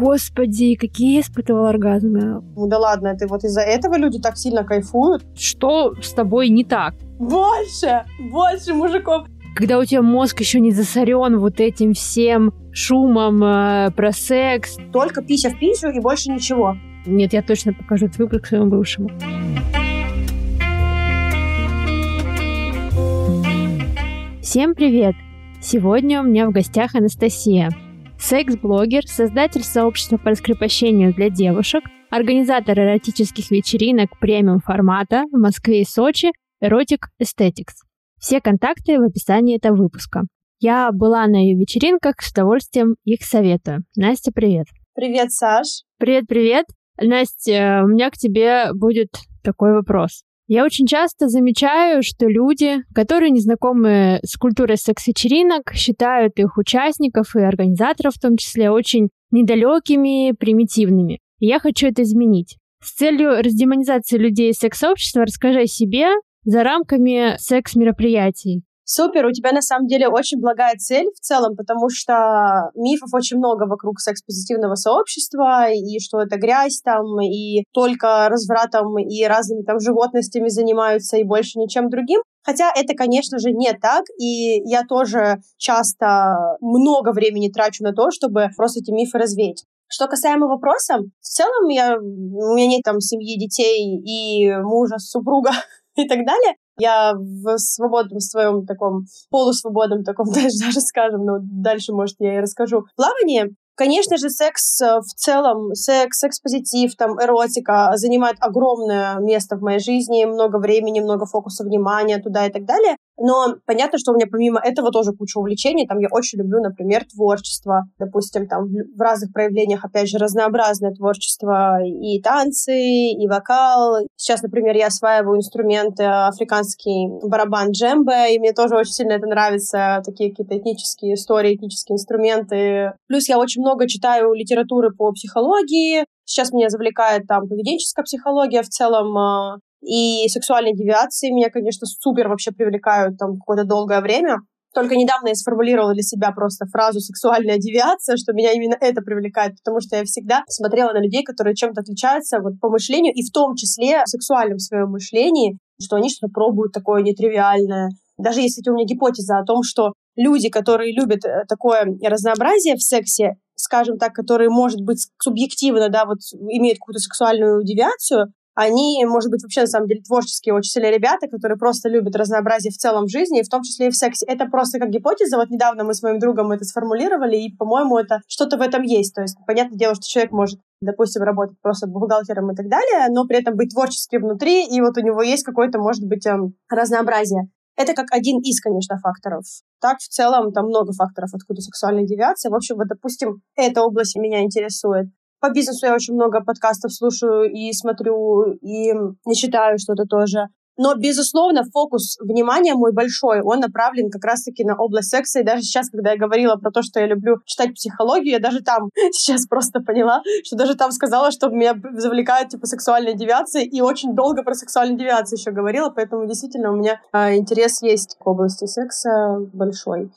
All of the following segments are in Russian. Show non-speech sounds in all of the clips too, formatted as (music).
Господи, какие я испытывала оргазмы. Ну да ладно, ты вот из-за этого люди так сильно кайфуют. Что с тобой не так? Больше, больше мужиков. Когда у тебя мозг еще не засорен вот этим всем шумом э, про секс. Только пися в писю и больше ничего. Нет, я точно покажу этот выпуск своему бывшему. Всем привет! Сегодня у меня в гостях Анастасия, секс-блогер, создатель сообщества по раскрепощению для девушек, организатор эротических вечеринок премиум формата в Москве и Сочи Erotic Aesthetics. Все контакты в описании этого выпуска. Я была на ее вечеринках, с удовольствием их советую. Настя, привет. Привет, Саш. Привет-привет. Настя, у меня к тебе будет такой вопрос. Я очень часто замечаю, что люди, которые не знакомы с культурой секс-вечеринок, считают их участников и организаторов в том числе очень недалекими, примитивными. И я хочу это изменить. С целью раздемонизации людей секс-сообщества расскажи о себе за рамками секс-мероприятий. Супер, у тебя на самом деле очень благая цель в целом, потому что мифов очень много вокруг секс-позитивного сообщества, и что это грязь там, и только развратом и разными там животностями занимаются, и больше ничем другим. Хотя это, конечно же, не так, и я тоже часто много времени трачу на то, чтобы просто эти мифы развеять. Что касаемо вопроса, в целом я, у меня нет там семьи, детей и мужа, супруга (laughs) и так далее. Я в свободном своем таком, полусвободном таком, (laughs) даже, даже скажем, но дальше, может, я и расскажу, плавании, Конечно же, секс э, в целом, секс, секс-позитив, там, эротика занимает огромное место в моей жизни, много времени, много фокуса внимания туда и так далее. Но понятно, что у меня помимо этого тоже куча увлечений. Там я очень люблю, например, творчество. Допустим, там в разных проявлениях, опять же, разнообразное творчество. И танцы, и вокал. Сейчас, например, я осваиваю инструменты африканский барабан джембе, и мне тоже очень сильно это нравится. Такие какие-то этнические истории, этнические инструменты. Плюс я очень много читаю литературы по психологии. Сейчас меня завлекает там поведенческая психология в целом, а, и сексуальные девиации меня, конечно, супер вообще привлекают там какое-то долгое время. Только недавно я сформулировала для себя просто фразу «сексуальная девиация», что меня именно это привлекает, потому что я всегда смотрела на людей, которые чем-то отличаются вот по мышлению, и в том числе в сексуальном своем мышлении, что они что-то пробуют такое нетривиальное. Даже если у меня гипотеза о том, что люди, которые любят э, такое разнообразие в сексе, скажем так, которые, может быть, субъективно, да, вот имеют какую-то сексуальную девиацию, они, может быть, вообще на самом деле творческие очень сильные ребята, которые просто любят разнообразие в целом в жизни, в том числе и в сексе. Это просто как гипотеза. Вот недавно мы с моим другом это сформулировали, и, по-моему, это что-то в этом есть. То есть, понятное дело, что человек может допустим, работать просто бухгалтером и так далее, но при этом быть творчески внутри, и вот у него есть какое-то, может быть, эм, разнообразие. Это как один из, конечно, факторов. Так, в целом, там много факторов, откуда сексуальная девиация. В общем, вот, допустим, эта область меня интересует. По бизнесу я очень много подкастов слушаю и смотрю, и не читаю что-то тоже. Но, безусловно, фокус внимания мой большой, он направлен как раз-таки на область секса. И даже сейчас, когда я говорила про то, что я люблю читать психологию, я даже там (laughs) сейчас просто поняла, что даже там сказала, что меня завлекает типа сексуальная девиация, и очень долго про сексуальную девиацию еще говорила, поэтому действительно у меня э, интерес есть к области секса большой.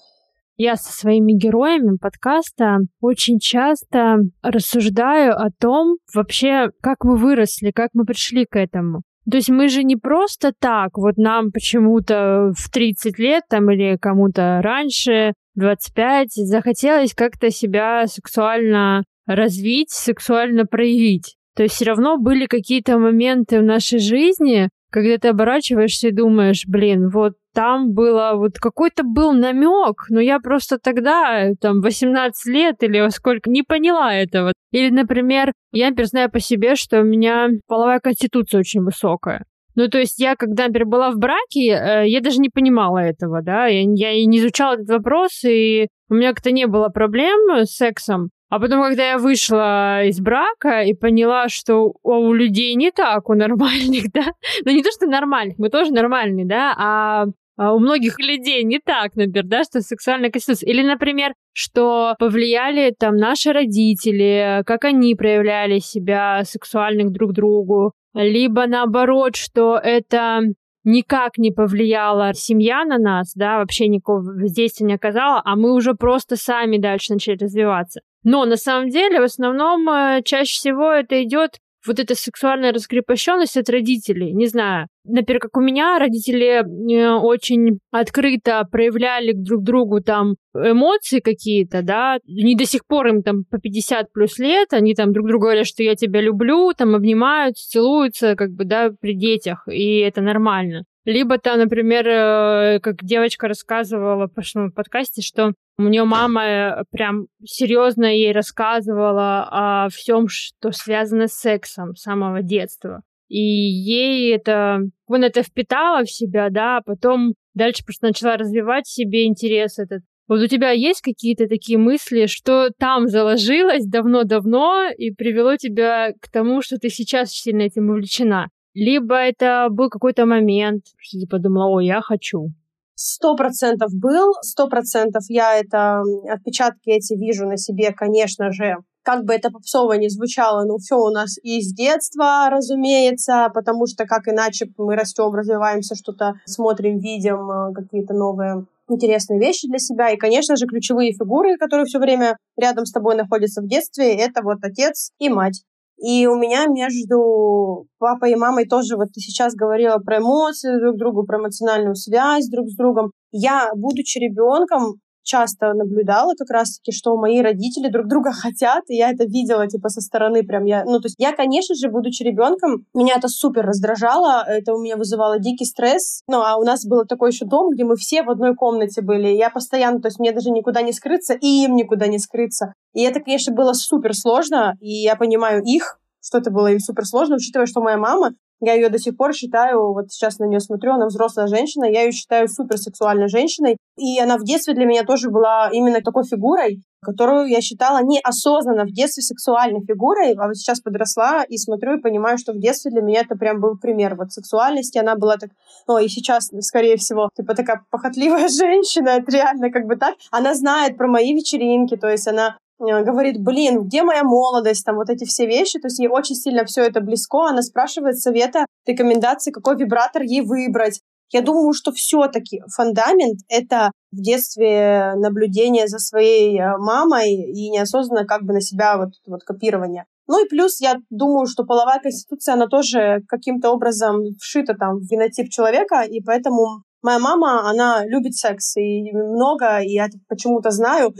Я со своими героями подкаста очень часто рассуждаю о том вообще, как мы выросли, как мы пришли к этому. То есть мы же не просто так, вот нам почему-то в 30 лет там или кому-то раньше, 25, захотелось как-то себя сексуально развить, сексуально проявить. То есть все равно были какие-то моменты в нашей жизни, когда ты оборачиваешься и думаешь, блин, вот там было, вот какой-то был намек, но я просто тогда, там, 18 лет или сколько, не поняла этого. Или, например, я, например, знаю по себе, что у меня половая конституция очень высокая. Ну, то есть я, когда, например, была в браке, э, я даже не понимала этого, да, я, я и не изучала этот вопрос, и у меня как-то не было проблем с сексом. А потом, когда я вышла из брака и поняла, что у людей не так, у нормальных, (laughs) да, ну не то, что нормальных, мы тоже нормальные, да, а а у многих людей не так, например, да, что сексуальная конституция. Или, например, что повлияли там наши родители, как они проявляли себя сексуальных друг другу. Либо наоборот, что это никак не повлияла семья на нас, да, вообще никакого воздействия не оказала, а мы уже просто сами дальше начали развиваться. Но на самом деле в основном э, чаще всего это идет вот эта сексуальная раскрепощенность от родителей. Не знаю, например, как у меня родители э, очень открыто проявляли друг другу там эмоции какие-то, да, не до сих пор им там по 50 плюс лет, они там друг другу говорят, что я тебя люблю, там обнимаются, целуются, как бы, да, при детях, и это нормально. Либо там, например, э, как девочка рассказывала в прошлом подкасте, что у нее мама э, прям серьезно ей рассказывала о всем, что связано с сексом с самого детства. И ей это, он это впитала в себя, да, а потом дальше просто начала развивать себе интерес этот. Вот у тебя есть какие-то такие мысли, что там заложилось давно-давно и привело тебя к тому, что ты сейчас сильно этим увлечена? Либо это был какой-то момент, что ты подумала, о, я хочу. Сто процентов был, сто процентов я это, отпечатки эти вижу на себе, конечно же. Как бы это попсово не звучало, но все у нас из детства, разумеется, потому что как иначе мы растем, развиваемся, что-то смотрим, видим, э, какие-то новые интересные вещи для себя. И, конечно же, ключевые фигуры, которые все время рядом с тобой находятся в детстве, это вот отец и мать. И у меня между папой и мамой тоже, вот ты сейчас говорила про эмоции друг к другу, про эмоциональную связь друг с другом. Я, будучи ребенком, часто наблюдала как раз-таки, что мои родители друг друга (laughs) хотят, и я это видела, типа, со стороны прям я... Ну, то есть я, конечно же, будучи ребенком, меня это супер раздражало, это у меня вызывало дикий стресс. Ну, а у нас был такой еще дом, где мы все в одной комнате были, я постоянно, то есть мне даже никуда не скрыться, и им никуда не скрыться. И это, конечно, было супер сложно, и я понимаю их, что это было им супер сложно, учитывая, что моя мама я ее до сих пор считаю, вот сейчас на нее смотрю, она взрослая женщина, я ее считаю суперсексуальной женщиной. И она в детстве для меня тоже была именно такой фигурой, которую я считала неосознанно в детстве сексуальной фигурой, а вот сейчас подросла и смотрю и понимаю, что в детстве для меня это прям был пример вот сексуальности, она была так, ну и сейчас, скорее всего, типа такая похотливая (laughs) женщина, это реально как бы так, она знает про мои вечеринки, то есть она говорит, блин, где моя молодость, там вот эти все вещи, то есть ей очень сильно все это близко, она спрашивает совета, рекомендации, какой вибратор ей выбрать. Я думаю, что все-таки фундамент — это в детстве наблюдение за своей э, мамой и неосознанно как бы на себя вот, вот копирование. Ну и плюс я думаю, что половая конституция, она тоже каким-то образом вшита там в генотип человека, и поэтому Моя мама, она любит секс и много, и я почему-то знаю.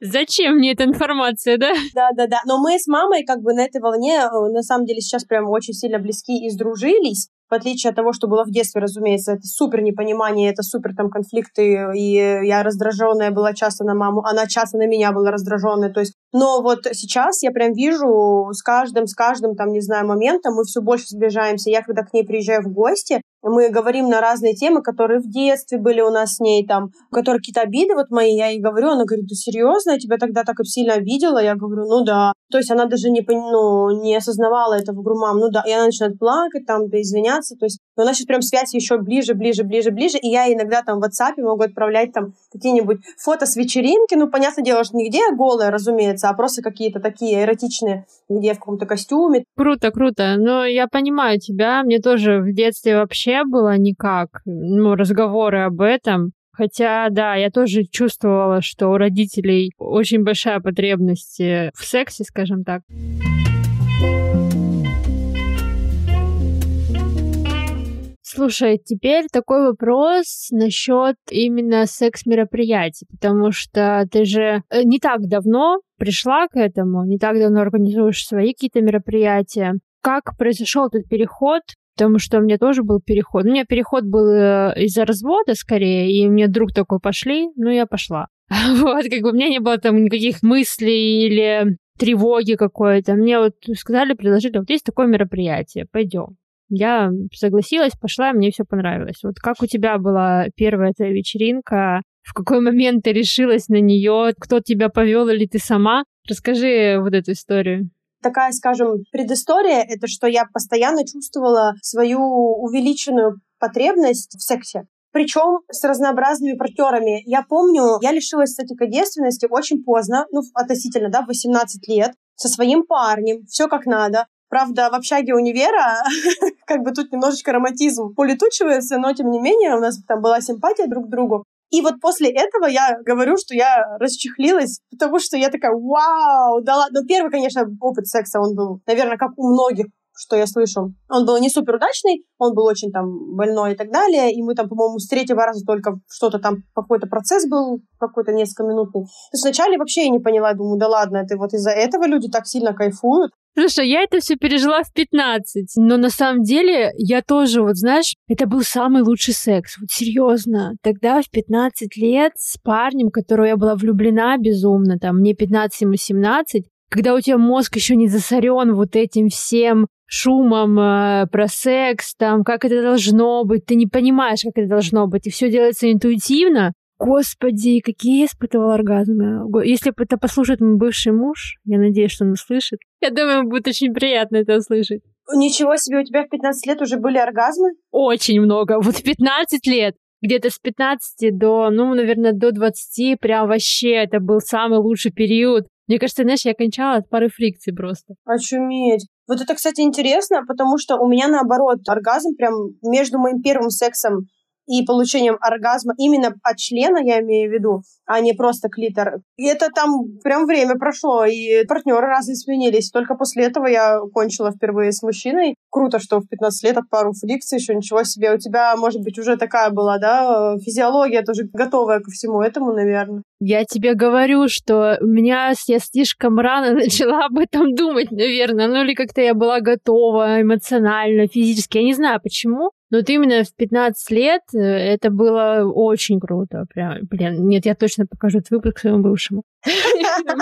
Зачем мне эта информация, да? Да, да, да. Но мы с мамой как бы на этой волне, э, на самом деле, сейчас прям очень сильно близки и сдружились в отличие от того, что было в детстве, разумеется, это супер непонимание, это супер там конфликты, и я раздраженная была часто на маму, она часто на меня была раздраженная, то есть, но вот сейчас я прям вижу с каждым, с каждым там, не знаю, моментом мы все больше сближаемся, я когда к ней приезжаю в гости, мы говорим на разные темы, которые в детстве были у нас с ней, там, которые какие-то обиды вот мои, я ей говорю, она говорит, да серьезно, я тебя тогда так сильно обидела? Я говорю, ну да. То есть она даже не, ну, не осознавала этого, говорю, мам, ну да. И она начинает плакать, там, да извиняться, то есть но у нас сейчас прям связь еще ближе, ближе, ближе, ближе, и я иногда там в WhatsApp могу отправлять там какие-нибудь фото с вечеринки, ну, понятное дело, что нигде голая, разумеется, а просто какие-то такие эротичные, где в каком-то костюме. Круто, круто, но я понимаю тебя, мне тоже в детстве вообще было никак, ну, разговоры об этом, Хотя, да, я тоже чувствовала, что у родителей очень большая потребность в сексе, скажем так. Слушай, теперь такой вопрос насчет именно секс-мероприятий, потому что ты же э, не так давно пришла к этому, не так давно организуешь свои какие-то мероприятия. Как произошел этот переход потому что у меня тоже был переход. У меня переход был э, из-за развода скорее, и мне друг такой пошли, ну я пошла. (laughs) Вот, как бы у меня не было там никаких мыслей или тревоги какой-то. Мне вот сказали, предложили, вот есть такое мероприятие, пойдем. Я согласилась, пошла, мне все понравилось. Вот как у тебя была первая эта вечеринка? В какой момент ты решилась на нее? Кто тебя повел или ты сама? Расскажи вот эту историю такая, скажем, предыстория, это что я постоянно чувствовала свою увеличенную потребность в сексе. Причем с разнообразными партнерами. Я помню, я лишилась, кстати, девственности очень поздно, ну, относительно, да, в 18 лет, со своим парнем, все как надо. Правда, в общаге универа (laughs) как бы тут немножечко романтизм улетучивается, но тем не менее у нас там была симпатия друг к другу. И вот после этого я говорю, что я расчехлилась, потому что я такая, вау, да ладно. Ну, первый, конечно, опыт секса, он был, наверное, как у многих что я слышу. Он был не супер удачный, он был очень там больной и так далее, и мы там, по-моему, с третьего раза только что-то там, какой-то процесс был, какой-то несколько минутный. То есть вначале вообще я не поняла, думаю, да ладно, это вот из-за этого люди так сильно кайфуют. Слушай, я это все пережила в 15, но на самом деле я тоже, вот знаешь, это был самый лучший секс, вот серьезно. Тогда в 15 лет с парнем, которого я была влюблена безумно, там мне 15, ему 17, когда у тебя мозг еще не засорен вот этим всем шумом э, про секс, там, как это должно быть, ты не понимаешь, как это должно быть, и все делается интуитивно. Господи, какие я испытывала оргазмы. Если это послушает мой бывший муж, я надеюсь, что он услышит, я думаю, ему будет очень приятно это услышать. Ничего себе, у тебя в 15 лет уже были оргазмы? Очень много. Вот в 15 лет где-то с 15 до, ну, наверное, до 20, прям вообще это был самый лучший период. Мне кажется, знаешь, я кончала от пары фрикций просто. Очуметь. Вот это, кстати, интересно, потому что у меня наоборот оргазм прям между моим первым сексом и получением оргазма именно от члена, я имею в виду, а не просто клитор. И это там прям время прошло, и партнеры разные сменились. Только после этого я кончила впервые с мужчиной. Круто, что в 15 лет от пару фрикций, еще ничего себе. У тебя, может быть, уже такая была, да, физиология тоже готовая ко всему этому, наверное. Я тебе говорю, что у меня я слишком рано (laughs) начала об этом думать, наверное. Ну или как-то я была готова эмоционально, физически. Я не знаю почему. Но вот именно в 15 лет э, это было очень круто. Прям, блин, нет, я точно покажу этот выпуск своему бывшему. (laughs)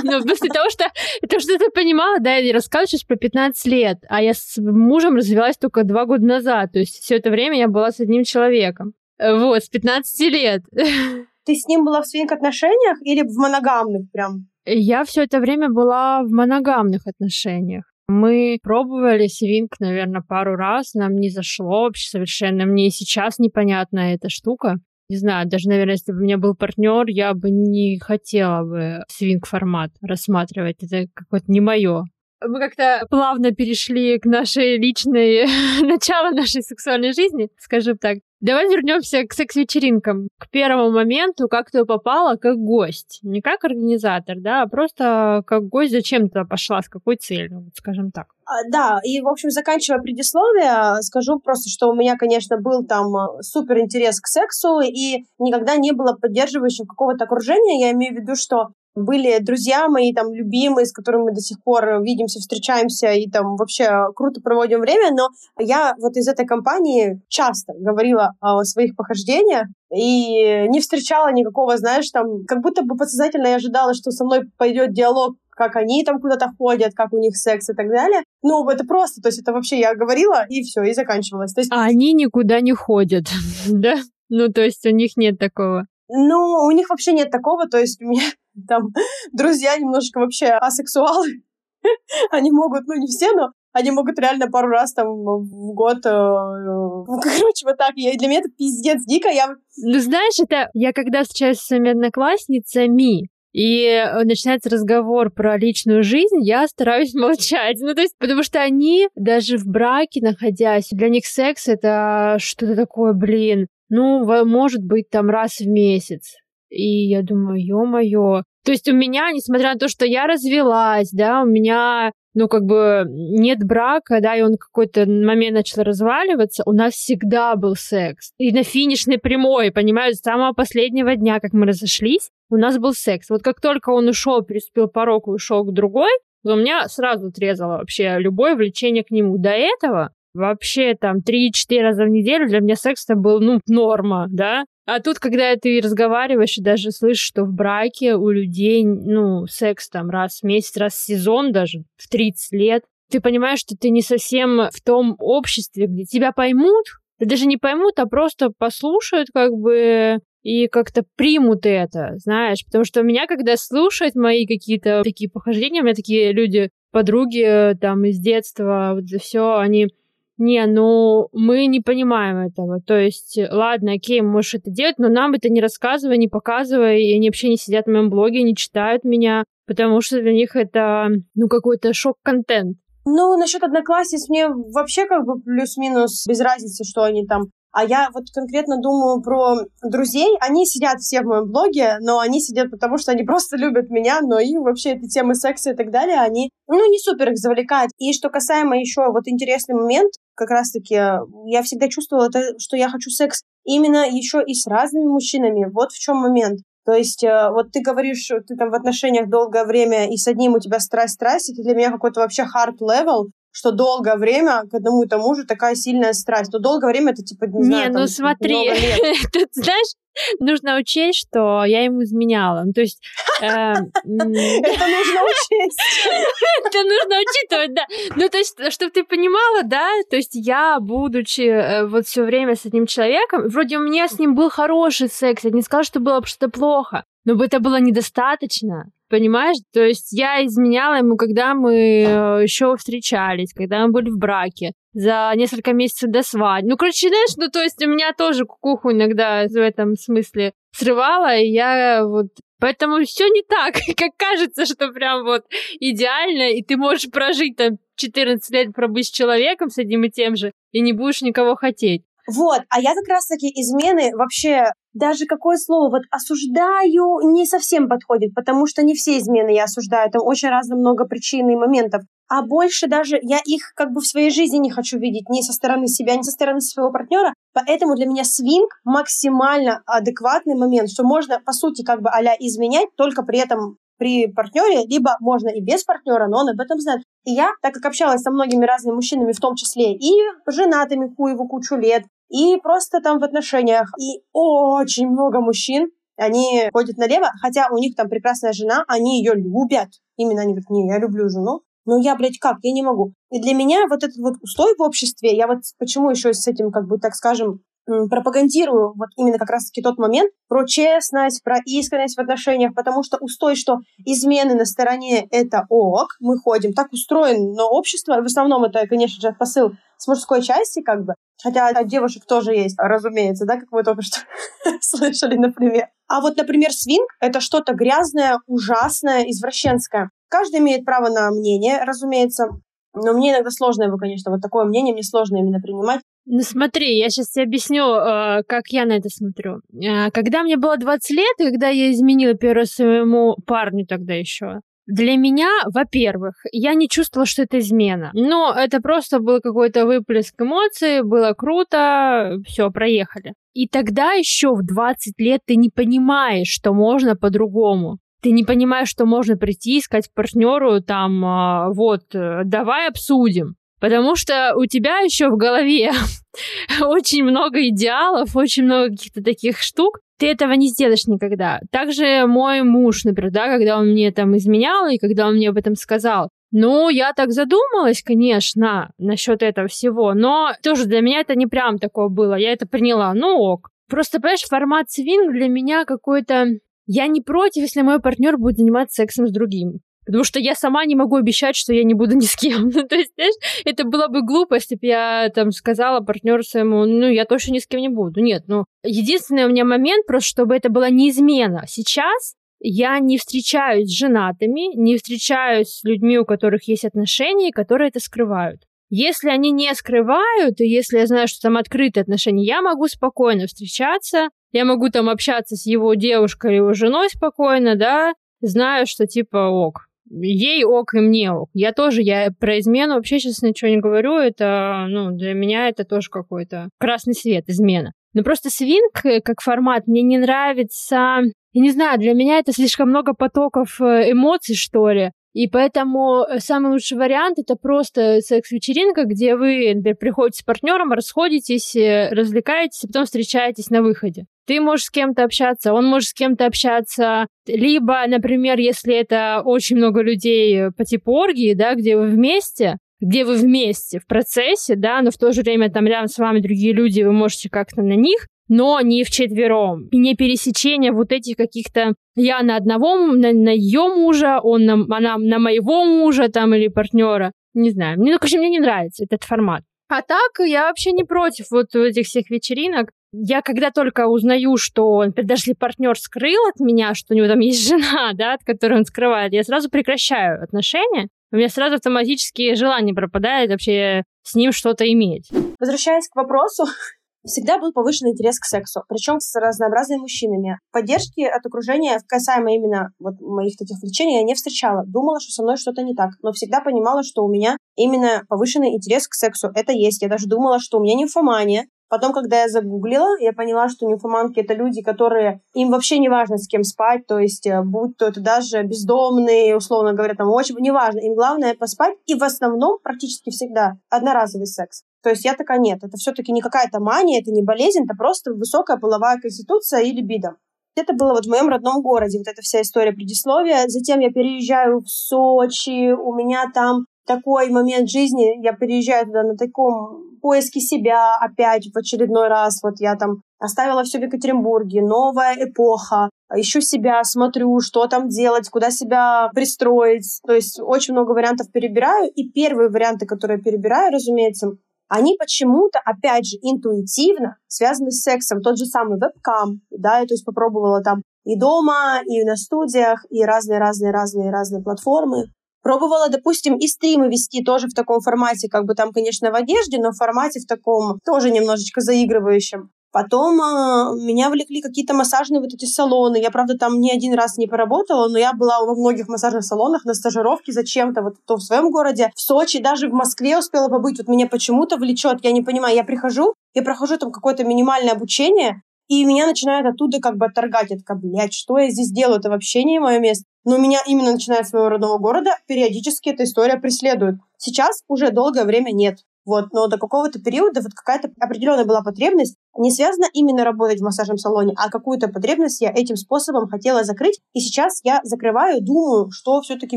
Ну, после того, что, то, что ты понимала, да, я рассказываю сейчас про 15 лет, а я с мужем развелась только два года назад. То есть все это время я была с одним человеком. Вот, с 15 лет. (laughs) Ты с ним была в своих отношениях или в моногамных прям? Я все это время была в моногамных отношениях. Мы пробовали свинг, наверное, пару раз, нам не зашло вообще совершенно. Мне сейчас непонятна эта штука. Не знаю, даже, наверное, если бы у меня был партнер, я бы не хотела бы свинг-формат рассматривать. Это какое-то не мое. Мы как-то плавно перешли к нашей личной, (laughs) начало нашей сексуальной жизни, скажем так. Давай вернемся к секс-вечеринкам. К первому моменту, как ты попала как гость. Не как организатор, да, а просто как гость. Зачем ты пошла, с какой целью, скажем так. А, да, и, в общем, заканчивая предисловие, скажу просто, что у меня, конечно, был там э, супер интерес к сексу, и никогда не было поддерживающего какого-то окружения. Я имею в виду, что были друзья мои, там, любимые, с которыми мы до сих пор видимся, встречаемся и там вообще круто проводим время, но я вот из этой компании часто говорила о своих похождениях и не встречала никакого, знаешь, там, как будто бы подсознательно я ожидала, что со мной пойдет диалог как они там куда-то ходят, как у них секс и так далее. Ну, это просто, то есть это вообще я говорила, и все, и заканчивалось. То есть... А они никуда не ходят, (laughs) да? Ну, то есть у них нет такого. Ну, у них вообще нет такого, то есть у меня (laughs) там друзья немножко вообще асексуалы. (laughs) Они могут, ну не все, но они могут реально пару раз там в год, э, ну, (laughs) короче, вот так. Для меня это пиздец дико. Я... Ну, знаешь, это я когда встречаюсь с своими одноклассницами, и э, начинается разговор про личную жизнь, я стараюсь молчать. Ну, то есть, потому что они даже в браке находясь, для них секс это что-то такое, блин, ну, может быть, там раз в месяц. И я думаю, ё-моё. То есть у меня, несмотря на то, что я развелась, да, у меня, ну, как бы нет брака, да, и он какой-то момент начал разваливаться, у нас всегда был секс. И на финишной прямой, понимаешь, с самого последнего дня, как мы разошлись, у нас был секс. Вот как только он ушел, переступил порог и ушел к другой, у меня сразу отрезало вообще любое влечение к нему. До этого вообще там 3-4 раза в неделю для меня секс это был, ну, норма, да. А тут, когда ты разговариваешь и даже слышишь, что в браке у людей, ну, секс там раз в месяц, раз в сезон даже, в 30 лет, ты понимаешь, что ты не совсем в том обществе, где тебя поймут, ты даже не поймут, а просто послушают как бы и как-то примут это, знаешь, потому что меня, когда слушают мои какие-то такие похождения, у меня такие люди, подруги там из детства, вот за все, они не, ну, мы не понимаем этого. То есть, ладно, окей, можешь это делать, но нам это не рассказывай, не показывай, и они вообще не сидят в моем блоге, не читают меня, потому что для них это, ну, какой-то шок-контент. Ну, насчет одноклассниц мне вообще как бы плюс-минус без разницы, что они там А я вот конкретно думаю про друзей. Они сидят все в моем блоге, но они сидят потому, что они просто любят меня, но и вообще эти темы секса и так далее, они, ну, не супер их завлекают. И что касаемо еще вот интересный момент, как раз-таки я всегда чувствовала, это, что я хочу секс именно еще и с разными мужчинами. Вот в чем момент. То есть э, вот ты говоришь, ты там в отношениях долгое время, и с одним у тебя страсть-страсть, это для меня какой-то вообще hard level, что долгое время к одному и тому же такая сильная страсть. Но долгое время это типа, не, не знаю, ну там, смотри, (laughs) тут, знаешь, нужно учесть, что я ему изменяла. Ну, то есть... Э, это нужно учесть. (laughs) Это нужно учитывать, да. Ну, то есть, чтобы ты понимала, да, то есть я, будучи э, вот все время с этим человеком, вроде у меня с ним был хороший секс, я не сказала, что было что-то плохо, но бы это было недостаточно. Понимаешь? То есть я изменяла ему, когда мы э, еще встречались, когда мы были в браке, за несколько месяцев до свадьбы. Ну, короче, знаешь, ну, то есть у меня тоже кукуху иногда в этом смысле срывала, и я вот Поэтому все не так, (laughs) как кажется, что прям вот идеально, и ты можешь прожить там 14 лет, пробыть с человеком с одним и тем же, и не будешь никого хотеть. Вот, а я как раз-таки измены вообще даже какое слово вот осуждаю не совсем подходит, потому что не все измены я осуждаю, там очень разно много причин и моментов. А больше даже я их как бы в своей жизни не хочу видеть ни со стороны себя, ни со стороны своего партнера. Поэтому для меня свинг максимально адекватный момент, что можно, по сути, как бы а изменять, только при этом при партнере, либо можно и без партнера, но он об этом знает. И я, так как общалась со многими разными мужчинами, в том числе и женатыми хуеву кучу лет, и просто там в отношениях. И очень много мужчин, они ходят налево, хотя у них там прекрасная жена, они ее любят. Именно они говорят, не, я люблю жену. Но я, блядь, как? Я не могу. И для меня вот этот вот устой в обществе, я вот почему еще с этим, как бы, так скажем, пропагандирую вот именно как раз-таки тот момент про честность, про искренность в отношениях, потому что устой, что измены на стороне — это ок, мы ходим, так устроено общество, в основном это, конечно же, посыл с мужской части, как бы, хотя от девушек тоже есть, разумеется, да, как мы только что (laughs) слышали, например. А вот, например, свинг — это что-то грязное, ужасное, извращенское. Каждый имеет право на мнение, разумеется, но мне иногда сложно его, конечно, вот такое мнение мне сложно именно принимать. Ну смотри, я сейчас тебе объясню, э, как я на это смотрю. Э, когда мне было 20 лет, и когда я изменила первому своему парню тогда еще, для меня, во-первых, я не чувствовала, что это измена. Но это просто был какой-то выплеск эмоций, было круто, все, проехали. И тогда еще в 20 лет ты не понимаешь, что можно по-другому ты не понимаешь, что можно прийти, искать партнеру, там, а, вот, э, давай обсудим. Потому что у тебя еще в голове (laughs) очень много идеалов, очень много каких-то таких штук, ты этого не сделаешь никогда. Также мой муж, например, да, когда он мне там изменял, и когда он мне об этом сказал, ну, я так задумалась, конечно, насчет этого всего, но тоже для меня это не прям такое было, я это приняла, ну ок. Просто, понимаешь, формат свинг для меня какой-то я не против, если мой партнер будет заниматься сексом с другим. Потому что я сама не могу обещать, что я не буду ни с кем. (laughs) Ну, то есть, знаешь, это было бы глупо, если бы я там сказала партнеру своему, ну, я точно ни с кем не буду. Нет, ну, единственный у меня момент, просто чтобы это была неизмена. Сейчас я не встречаюсь с женатыми, не встречаюсь с людьми, у которых есть отношения, которые это скрывают. Если они не скрывают, и если я знаю, что там открытые отношения, я могу спокойно встречаться, я могу там общаться с его девушкой или его женой спокойно, да, знаю, что типа ок. Ей ок и мне ок. Я тоже, я про измену вообще сейчас ничего не говорю, это, ну, для меня это тоже какой-то красный свет, измена. Но просто свинг э, как формат мне не нравится. Я не знаю, для меня это слишком много потоков э, эмоций, что ли. И поэтому э, самый лучший вариант это просто секс-вечеринка, где вы, например, приходите с партнером, расходитесь, развлекаетесь, а потом встречаетесь на выходе. Ты можешь с кем-то общаться, он может с кем-то общаться. Либо, например, если это очень много людей по типу оргии, да, где вы вместе, где вы вместе в процессе, да, но в то же время там рядом с вами другие люди, вы можете как-то на них, но не вчетвером. И не пересечение вот этих каких-то я на одного, на, на ее мужа, он на, она на моего мужа там или партнера. Не знаю. Мне, ну, конечно, мне не нравится этот формат. А так, я вообще не против вот этих всех вечеринок. Я когда только узнаю, что, например, даже партнер скрыл от меня, что у него там есть жена, (laughs) да, от которой он скрывает, я сразу прекращаю отношения. У меня сразу автоматически желание пропадает вообще с ним что-то иметь. Возвращаясь к вопросу, (laughs) всегда был повышенный интерес к сексу, причем с разнообразными мужчинами. Поддержки от окружения, касаемо именно вот моих таких влечений, я не встречала. Думала, что со мной что-то не так, но всегда понимала, что у меня именно повышенный интерес к сексу. Это есть. Я даже думала, что у меня нимфомания, Потом, когда я загуглила, я поняла, что нимфоманки — это люди, которые... Им вообще не важно, с кем спать, то есть э, будь то это даже бездомные, условно говоря, там очень... Неважно, им главное поспать, и в основном практически всегда одноразовый секс. То есть я такая, нет, это все-таки не какая-то мания, это не болезнь, это просто высокая половая конституция и либидо. Это было вот в моем родном городе, вот эта вся история предисловия. Затем я переезжаю в Сочи, у меня там такой момент жизни, я переезжаю туда на таком поиске себя опять в очередной раз. Вот я там оставила все в Екатеринбурге, новая эпоха, ищу себя, смотрю, что там делать, куда себя пристроить. То есть очень много вариантов перебираю. И первые варианты, которые перебираю, разумеется, они почему-то, опять же, интуитивно связаны с сексом. Тот же самый вебкам, да, я то есть попробовала там и дома, и на студиях, и разные-разные-разные-разные платформы. Пробовала, допустим, и стримы вести тоже в таком формате, как бы там, конечно, в одежде, но в формате в таком тоже немножечко заигрывающем. Потом э, меня влекли какие-то массажные вот эти салоны. Я, правда, там ни один раз не поработала, но я была во многих массажных салонах на стажировке зачем-то, вот то в своем городе, в Сочи, даже в Москве успела побыть. Вот меня почему-то влечет, я не понимаю. Я прихожу, я прохожу там какое-то минимальное обучение, и меня начинают оттуда как бы отторгать. Я такая, блядь, что я здесь делаю? Это вообще не мое место. Но меня именно начиная с моего родного города периодически эта история преследует. Сейчас уже долгое время нет. Вот, но до какого-то периода вот какая-то определенная была потребность, не связана именно работать в массажном салоне, а какую-то потребность я этим способом хотела закрыть. И сейчас я закрываю, думаю, что все-таки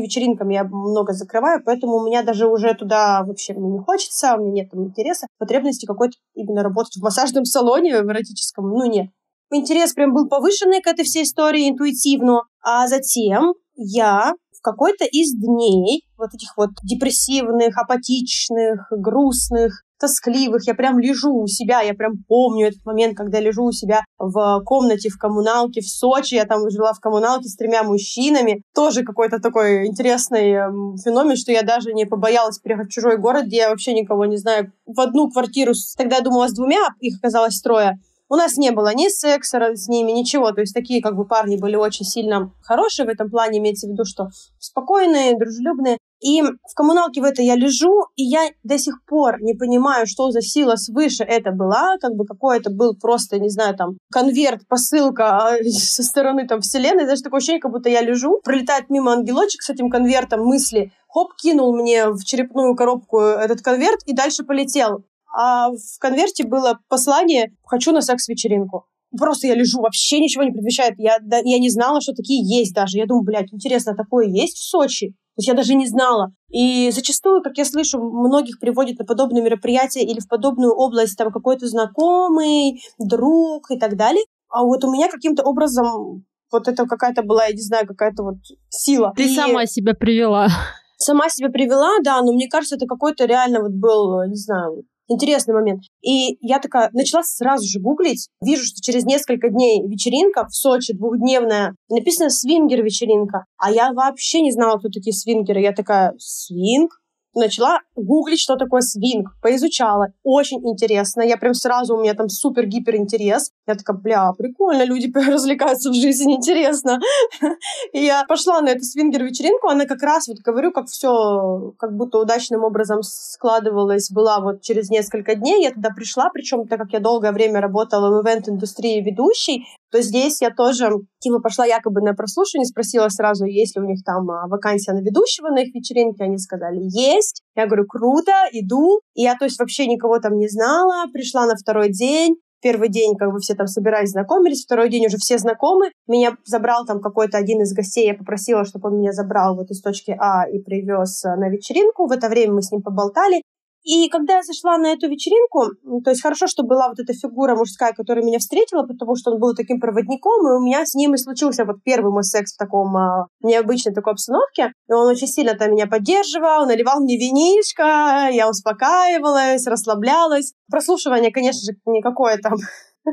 вечеринками я много закрываю, поэтому у меня даже уже туда вообще не хочется, у меня нет там интереса, потребности какой-то именно работать в массажном салоне, в эротическом, ну нет. Интерес прям был повышенный к этой всей истории интуитивно, а затем я в какой-то из дней вот этих вот депрессивных, апатичных, грустных, тоскливых. Я прям лежу у себя, я прям помню этот момент, когда лежу у себя в комнате в коммуналке в Сочи. Я там жила в коммуналке с тремя мужчинами. Тоже какой-то такой интересный эм, феномен, что я даже не побоялась приехать в чужой город, где я вообще никого не знаю. В одну квартиру, тогда я думала с двумя, их оказалось трое. У нас не было ни секса с ними, ничего. То есть такие как бы парни были очень сильно хорошие в этом плане, имеется в виду, что спокойные, дружелюбные. И в коммуналке в это я лежу, и я до сих пор не понимаю, что за сила свыше это была, как бы какой это был просто, не знаю, там, конверт, посылка а, (laughs) со стороны там вселенной, даже такое ощущение, как будто я лежу, пролетает мимо ангелочек с этим конвертом мысли, хоп, кинул мне в черепную коробку этот конверт и дальше полетел а в конверте было послание «Хочу на секс-вечеринку». Просто я лежу, вообще ничего не предвещает. Я, да, я не знала, что такие есть даже. Я думаю, блядь, интересно, такое есть в Сочи? То есть я даже не знала. И зачастую, как я слышу, многих приводят на подобные мероприятия или в подобную область там какой-то знакомый, друг и так далее. А вот у меня каким-то образом вот это какая-то была, я не знаю, какая-то вот сила. Ты и... сама себя привела. Сама себя привела, да, но мне кажется, это какой-то реально вот был, не знаю, Интересный момент. И я такая начала сразу же гуглить. Вижу, что через несколько дней вечеринка в Сочи двухдневная. Написано свингер-вечеринка. А я вообще не знала, кто такие свингеры. Я такая, свинг? Начала гуглить, что такое свинг, поизучала. Очень интересно. Я прям сразу, у меня там супер-гипер интерес. Я такая, бля, прикольно, люди (laughs) развлекаются в жизни, интересно. (laughs) И я пошла на эту свингер-вечеринку, она как раз, вот говорю, как все как будто удачным образом складывалось, была вот через несколько дней. Я туда пришла, причем так как я долгое время работала в ивент-индустрии ведущей, то здесь я тоже, типа, пошла якобы на прослушивание, спросила сразу, есть ли у них там а, вакансия на ведущего на их вечеринке. Они сказали, есть. Я говорю, круто, иду. И я, то есть, вообще никого там не знала. Пришла на второй день. Первый день как бы все там собирались, знакомились, второй день уже все знакомы. Меня забрал там какой-то один из гостей, я попросила, чтобы он меня забрал вот из точки А и привез а, на вечеринку. В это время мы с ним поболтали. И когда я зашла на эту вечеринку, то есть хорошо, что была вот эта фигура мужская, которая меня встретила, потому что он был таким проводником, и у меня с ним и случился вот первый мой секс в таком а, необычной такой обстановке. И он очень сильно там меня поддерживал, наливал мне винишко, я успокаивалась, расслаблялась. Прослушивание, конечно же, никакое там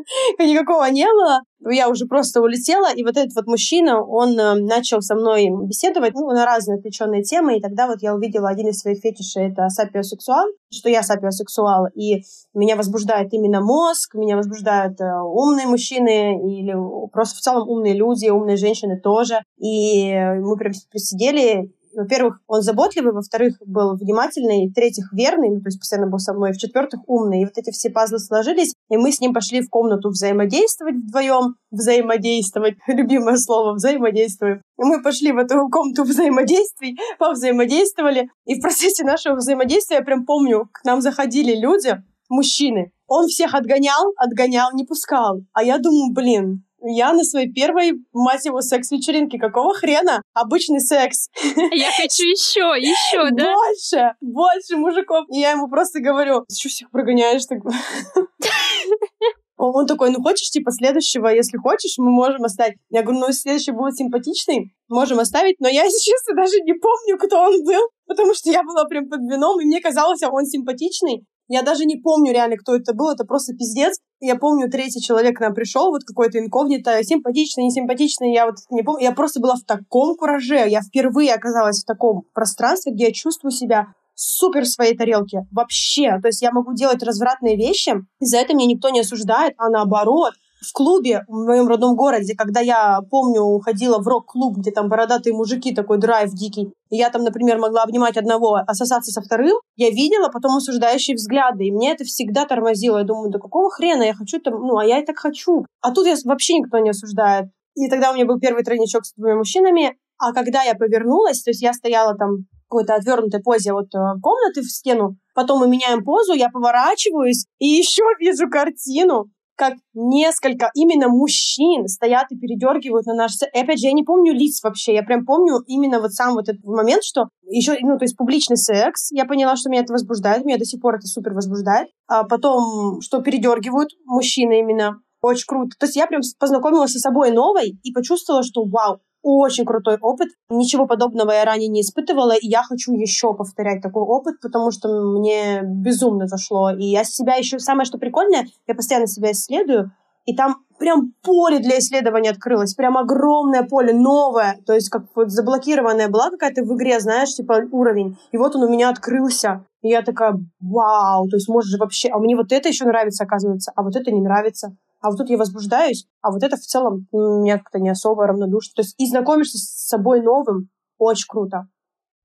(laughs) никакого не было. Я уже просто улетела, и вот этот вот мужчина, он э, начал со мной беседовать ну, на разные отвлеченные темы, и тогда вот я увидела один из своих фетишей, это сапиосексуал, что я сапиосексуал, и меня возбуждает именно мозг, меня возбуждают э, умные мужчины или просто в целом умные люди, умные женщины тоже. И мы прям присидели, во-первых, он заботливый, во-вторых, был внимательный, в-третьих, верный, ну, то есть постоянно был со мной, в-четвертых, умный. И вот эти все пазлы сложились, и мы с ним пошли в комнату взаимодействовать вдвоем. Взаимодействовать, (laughs) любимое слово, взаимодействуем. И мы пошли в эту комнату взаимодействий, повзаимодействовали, и в процессе нашего взаимодействия, я прям помню, к нам заходили люди, мужчины. Он всех отгонял, отгонял, не пускал. А я думаю, блин, я на своей первой, мать его, секс-вечеринке. Какого хрена? Обычный секс. Я хочу (laughs) еще, еще, да? Больше, больше мужиков. И я ему просто говорю, ты что всех прогоняешь? Так? (laughs) Он такой, ну хочешь, типа, следующего, если хочешь, мы можем оставить. Я говорю, ну, следующий будет симпатичный, можем оставить, но я, (laughs) если честно, даже не помню, кто он был, потому что я была прям под вином, и мне казалось, а он симпатичный, я даже не помню реально, кто это был, это просто пиздец. Я помню, третий человек к нам пришел, вот какой-то инкогнито, симпатичный, несимпатичный, я вот не помню. Я просто была в таком кураже, я впервые оказалась в таком пространстве, где я чувствую себя супер в своей тарелке. Вообще. То есть я могу делать развратные вещи, и за это меня никто не осуждает, а наоборот в клубе в моем родном городе, когда я, помню, ходила в рок-клуб, где там бородатые мужики, такой драйв дикий, и я там, например, могла обнимать одного, ассоциации со вторым, я видела потом осуждающие взгляды, и мне это всегда тормозило. Я думаю, да какого хрена я хочу там, ну, а я и так хочу. А тут я вообще никто не осуждает. И тогда у меня был первый тройничок с двумя мужчинами, а когда я повернулась, то есть я стояла там в какой-то отвернутой позе вот э, комнаты в стену, потом мы меняем позу, я поворачиваюсь и еще вижу картину, как несколько именно мужчин стоят и передергивают на наш... И опять же, я не помню лиц вообще, я прям помню именно вот сам вот этот момент, что еще, ну, то есть публичный секс, я поняла, что меня это возбуждает, меня до сих пор это супер возбуждает. А потом, что передергивают мужчины именно, очень круто. То есть я прям познакомилась со собой новой и почувствовала, что вау, очень крутой опыт. Ничего подобного я ранее не испытывала, и я хочу еще повторять такой опыт, потому что мне безумно зашло. И я себя еще... Самое, что прикольное, я постоянно себя исследую, и там прям поле для исследования открылось, прям огромное поле, новое, то есть как вот заблокированная была какая-то в игре, знаешь, типа уровень, и вот он у меня открылся, и я такая, вау, то есть может же вообще, а мне вот это еще нравится, оказывается, а вот это не нравится а вот тут я возбуждаюсь, а вот это в целом меня как-то не особо равнодушно. То есть и знакомишься с собой новым очень круто.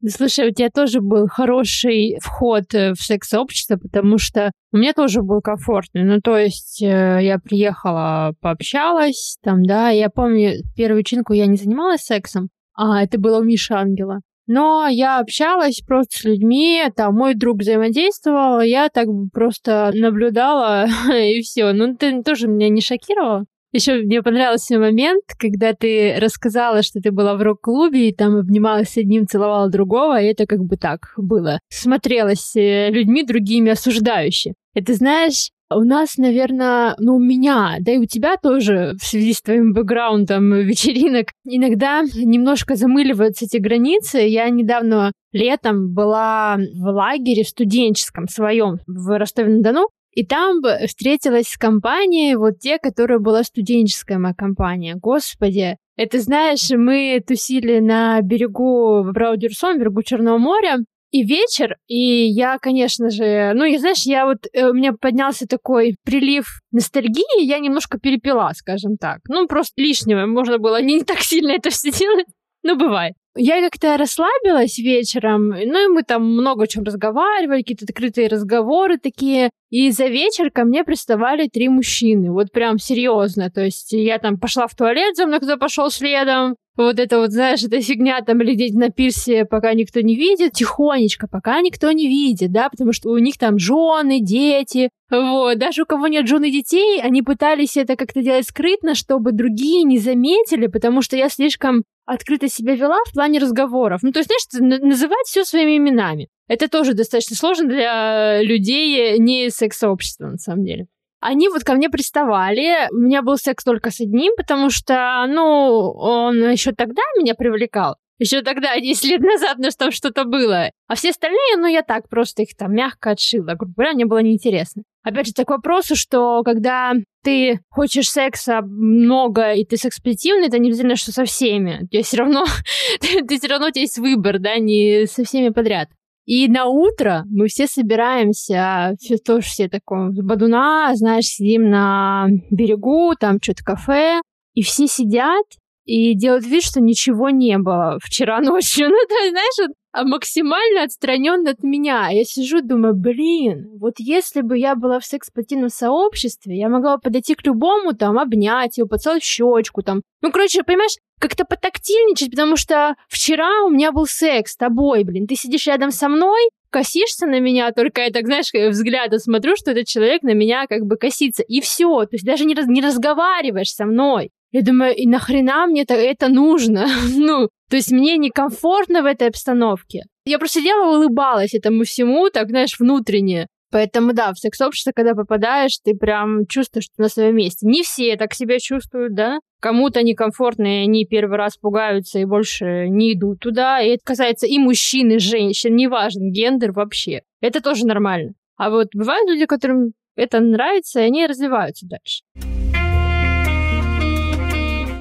Слушай, у тебя тоже был хороший вход э, в секс-сообщество, потому что у меня тоже был комфортный. Ну, то есть э, я приехала, пообщалась, там, да, я помню, первую чинку я не занималась сексом, а это было у Миши Ангела. Но я общалась просто с людьми, там мой друг взаимодействовал, я так просто наблюдала (laughs) и все. Ну, ты тоже меня не шокировала? Еще мне понравился момент, когда ты рассказала, что ты была в рок-клубе и там обнималась с одним, целовала другого, и это как бы так было. Смотрелось э, людьми другими осуждающе. Это знаешь, у нас, наверное, ну, у меня, да и у тебя тоже в связи с твоим бэкграундом вечеринок, иногда немножко замыливаются эти границы. Я недавно летом была в лагере студенческом своем в Ростове-на-Дону, и там встретилась с компанией, вот те, которая была студенческая моя компания. Господи, это, знаешь, мы тусили на берегу Браудерсон, берегу Черного моря, и вечер, и я, конечно же, ну, и знаешь, я вот, э, у меня поднялся такой прилив ностальгии, я немножко перепила, скажем так. Ну, просто лишнего, можно было не так сильно это все делать, ну, бывает. Я как-то расслабилась вечером, ну и мы там много о чем разговаривали, какие-то открытые разговоры такие. И за вечер ко мне приставали три мужчины, вот прям серьезно. То есть я там пошла в туалет, за мной кто пошел следом, вот это вот, знаешь, эта фигня там глядеть на пирсе, пока никто не видит, тихонечко, пока никто не видит, да, потому что у них там жены, дети, вот, даже у кого нет жены и детей, они пытались это как-то делать скрытно, чтобы другие не заметили, потому что я слишком открыто себя вела в плане разговоров. Ну, то есть, знаешь, называть все своими именами. Это тоже достаточно сложно для людей не секс-сообщества, на самом деле они вот ко мне приставали. У меня был секс только с одним, потому что, ну, он еще тогда меня привлекал. Еще тогда, 10 лет назад, ну, там что-то было. А все остальные, ну, я так просто их там мягко отшила. Грубо говоря, мне было неинтересно. Опять же, так к вопросу, что когда ты хочешь секса много, и ты секс-позитивный, это не обязательно, что со всеми. Есть все равно, (laughs) ты все равно у тебя есть выбор, да, не со всеми подряд. И на утро мы все собираемся, все тоже все таком бадуна, знаешь, сидим на берегу, там что-то кафе, и все сидят и делают вид, что ничего не было вчера (laughs) ночью. Ну, есть, знаешь, а максимально отстранен от меня. Я сижу, думаю, блин, вот если бы я была в секс-патийном сообществе, я могла бы подойти к любому, там, обнять его, поцеловать щечку, там. Ну, короче, понимаешь, как-то потактильничать, потому что вчера у меня был секс с тобой, блин. Ты сидишь рядом со мной, косишься на меня, только я так, знаешь, взглядом смотрю, что этот человек на меня как бы косится, и все. То есть даже не, раз, не разговариваешь со мной. Я думаю, и нахрена мне это, нужно? (laughs) ну, то есть мне некомфортно в этой обстановке. Я просто сидела и улыбалась этому всему, так, знаешь, внутренне. Поэтому, да, в секс-общество, когда попадаешь, ты прям чувствуешь, что на своем месте. Не все так себя чувствуют, да? Кому-то некомфортно, и они первый раз пугаются и больше не идут туда. И это касается и мужчин, и женщин, неважно, гендер вообще. Это тоже нормально. А вот бывают люди, которым это нравится, и они развиваются дальше.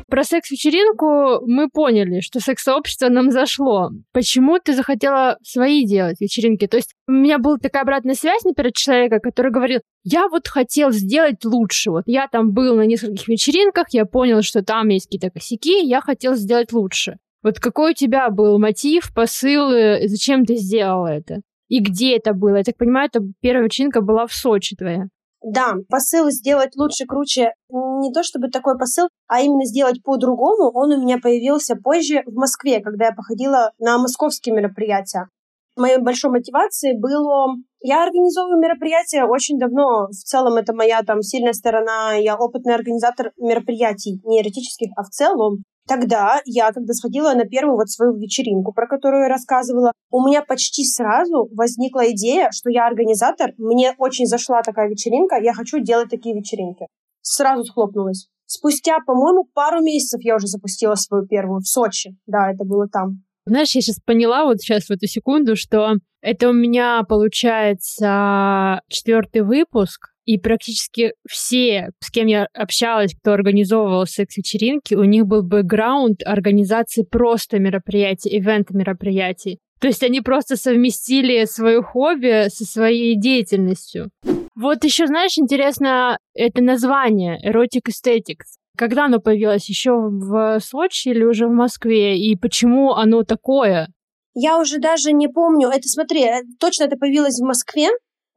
Про секс-вечеринку мы поняли, что секс-сообщество нам зашло. Почему ты захотела свои делать вечеринки? То есть у меня была такая обратная связь, например, человека, который говорил, я вот хотел сделать лучше. Вот я там был на нескольких вечеринках, я понял, что там есть какие-то косяки, я хотел сделать лучше. Вот какой у тебя был мотив, посыл, зачем ты сделала это? И где это было? Я так понимаю, это первая вечеринка была в Сочи твоя. Да, посыл сделать лучше, круче, не то чтобы такой посыл, а именно сделать по-другому, он у меня появился позже в Москве, когда я походила на московские мероприятия. Моей большой мотивацией было... Я организовываю мероприятия очень давно. В целом это моя там сильная сторона. Я опытный организатор мероприятий, не эротических, а в целом. Тогда я, когда сходила на первую вот свою вечеринку, про которую я рассказывала, у меня почти сразу возникла идея, что я организатор, мне очень зашла такая вечеринка, я хочу делать такие вечеринки. Сразу схлопнулась. Спустя, по-моему, пару месяцев я уже запустила свою первую в Сочи. Да, это было там. Знаешь, я сейчас поняла вот сейчас в эту секунду, что это у меня получается четвертый выпуск, и практически все, с кем я общалась, кто организовывал секс-вечеринки, у них был бэкграунд организации просто мероприятий, ивент мероприятий. То есть они просто совместили свое хобби со своей деятельностью. Вот еще, знаешь, интересно это название Erotic Aesthetics. Когда оно появилось? Еще в Сочи или уже в Москве? И почему оно такое? Я уже даже не помню. Это, смотри, э, точно это появилось в Москве,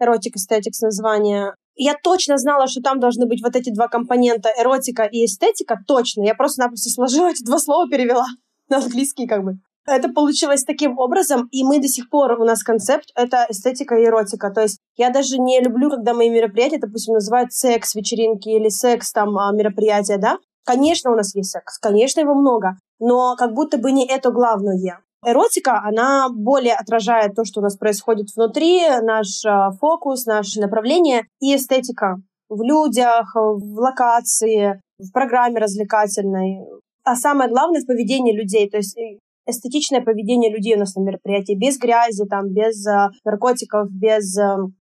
Erotic Aesthetics название. Я точно знала, что там должны быть вот эти два компонента, эротика и эстетика, точно. Я просто-напросто сложила эти два слова, перевела (laughs) на английский как бы. Это получилось таким образом, и мы до сих пор, у нас концепт — это эстетика и эротика. То есть я даже не люблю, когда мои мероприятия, допустим, называют секс-вечеринки или секс там а, да? Конечно, у нас есть секс, конечно, его много, но как будто бы не это главное. Эротика, она более отражает то, что у нас происходит внутри, наш э, фокус, наше направление и эстетика в людях, в локации, в программе развлекательной. А самое главное в поведении людей, то есть э, эстетичное поведение людей у нас на мероприятии, без грязи, там, без э, наркотиков, без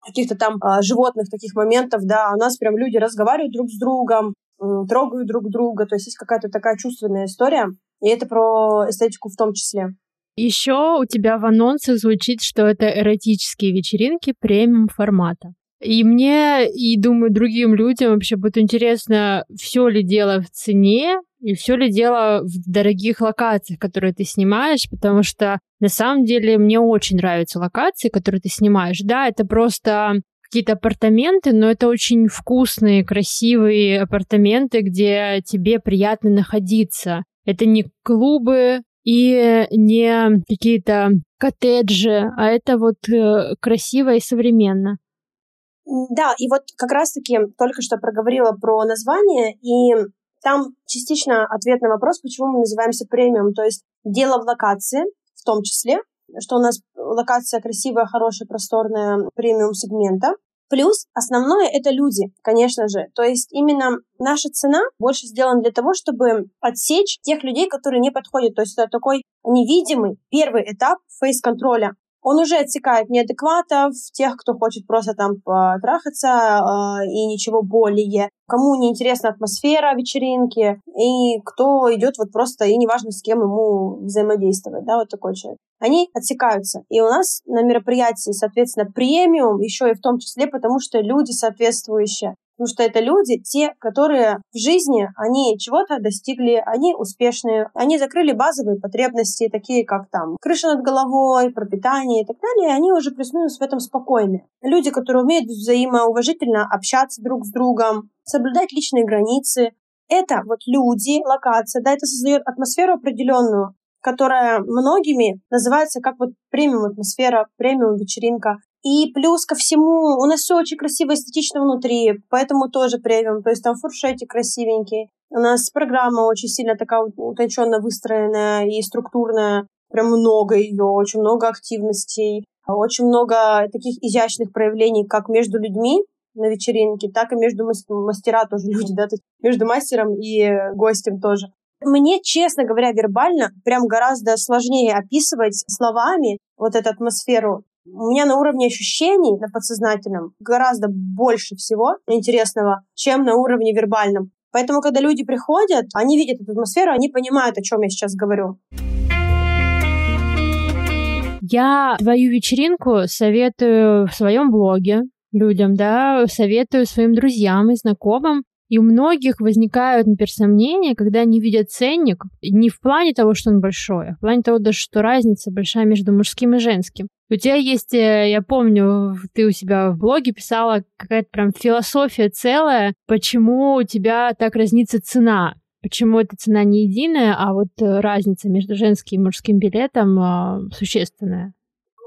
каких-то там животных таких моментов, да, у нас прям люди разговаривают друг с другом, трогают друг друга, то есть есть какая-то такая чувственная история, и это про эстетику в том числе. Еще у тебя в анонсах звучит, что это эротические вечеринки премиум формата. И мне, и думаю, другим людям вообще будет интересно, все ли дело в цене, и все ли дело в дорогих локациях, которые ты снимаешь, потому что на самом деле мне очень нравятся локации, которые ты снимаешь. Да, это просто какие-то апартаменты, но это очень вкусные, красивые апартаменты, где тебе приятно находиться. Это не клубы, и не какие-то коттеджи, а это вот э, красиво и современно. Да, и вот как раз-таки только что проговорила про название, и там частично ответ на вопрос, почему мы называемся премиум. То есть дело в локации, в том числе, что у нас локация красивая, хорошая, просторная, премиум сегмента. Плюс основное это люди, конечно же. То есть именно наша цена больше сделана для того, чтобы отсечь тех людей, которые не подходят. То есть это такой невидимый первый этап фейс-контроля. Он уже отсекает неадекватов, тех, кто хочет просто там потрахаться э, и ничего более, кому не интересна атмосфера вечеринки, и кто идет вот просто, и неважно, с кем ему взаимодействовать, да, вот такой человек. Они отсекаются. И у нас на мероприятии, соответственно, премиум, еще и в том числе, потому что люди соответствующие потому что это люди, те, которые в жизни, они чего-то достигли, они успешные, они закрыли базовые потребности, такие как там крыша над головой, пропитание и так далее, и они уже плюс-минус в этом спокойны. Люди, которые умеют взаимоуважительно общаться друг с другом, соблюдать личные границы, это вот люди, локация, да, это создает атмосферу определенную, которая многими называется как вот премиум атмосфера, премиум вечеринка. И плюс ко всему, у нас все очень красиво, эстетично внутри, поэтому тоже премиум. То есть там фуршетик красивенький. У нас программа очень сильно такая утонченно выстроенная и структурная. Прям много ее, очень много активностей, очень много таких изящных проявлений как между людьми на вечеринке, так и между мастера тоже люди, да, то есть между мастером и гостем тоже. Мне, честно говоря, вербально прям гораздо сложнее описывать словами вот эту атмосферу. У меня на уровне ощущений, на подсознательном, гораздо больше всего интересного, чем на уровне вербальном. Поэтому, когда люди приходят, они видят эту атмосферу, они понимают, о чем я сейчас говорю. Я твою вечеринку советую в своем блоге людям, да, советую своим друзьям и знакомым. И у многих возникают, например, сомнения, когда они видят ценник, не в плане того, что он большой, а в плане того, даже, что разница большая между мужским и женским. У тебя есть, э, я помню, ты у себя в блоге писала какая-то прям философия целая, почему у тебя так разнится цена. Почему эта цена не единая, а вот э, разница между женским и мужским билетом э, существенная?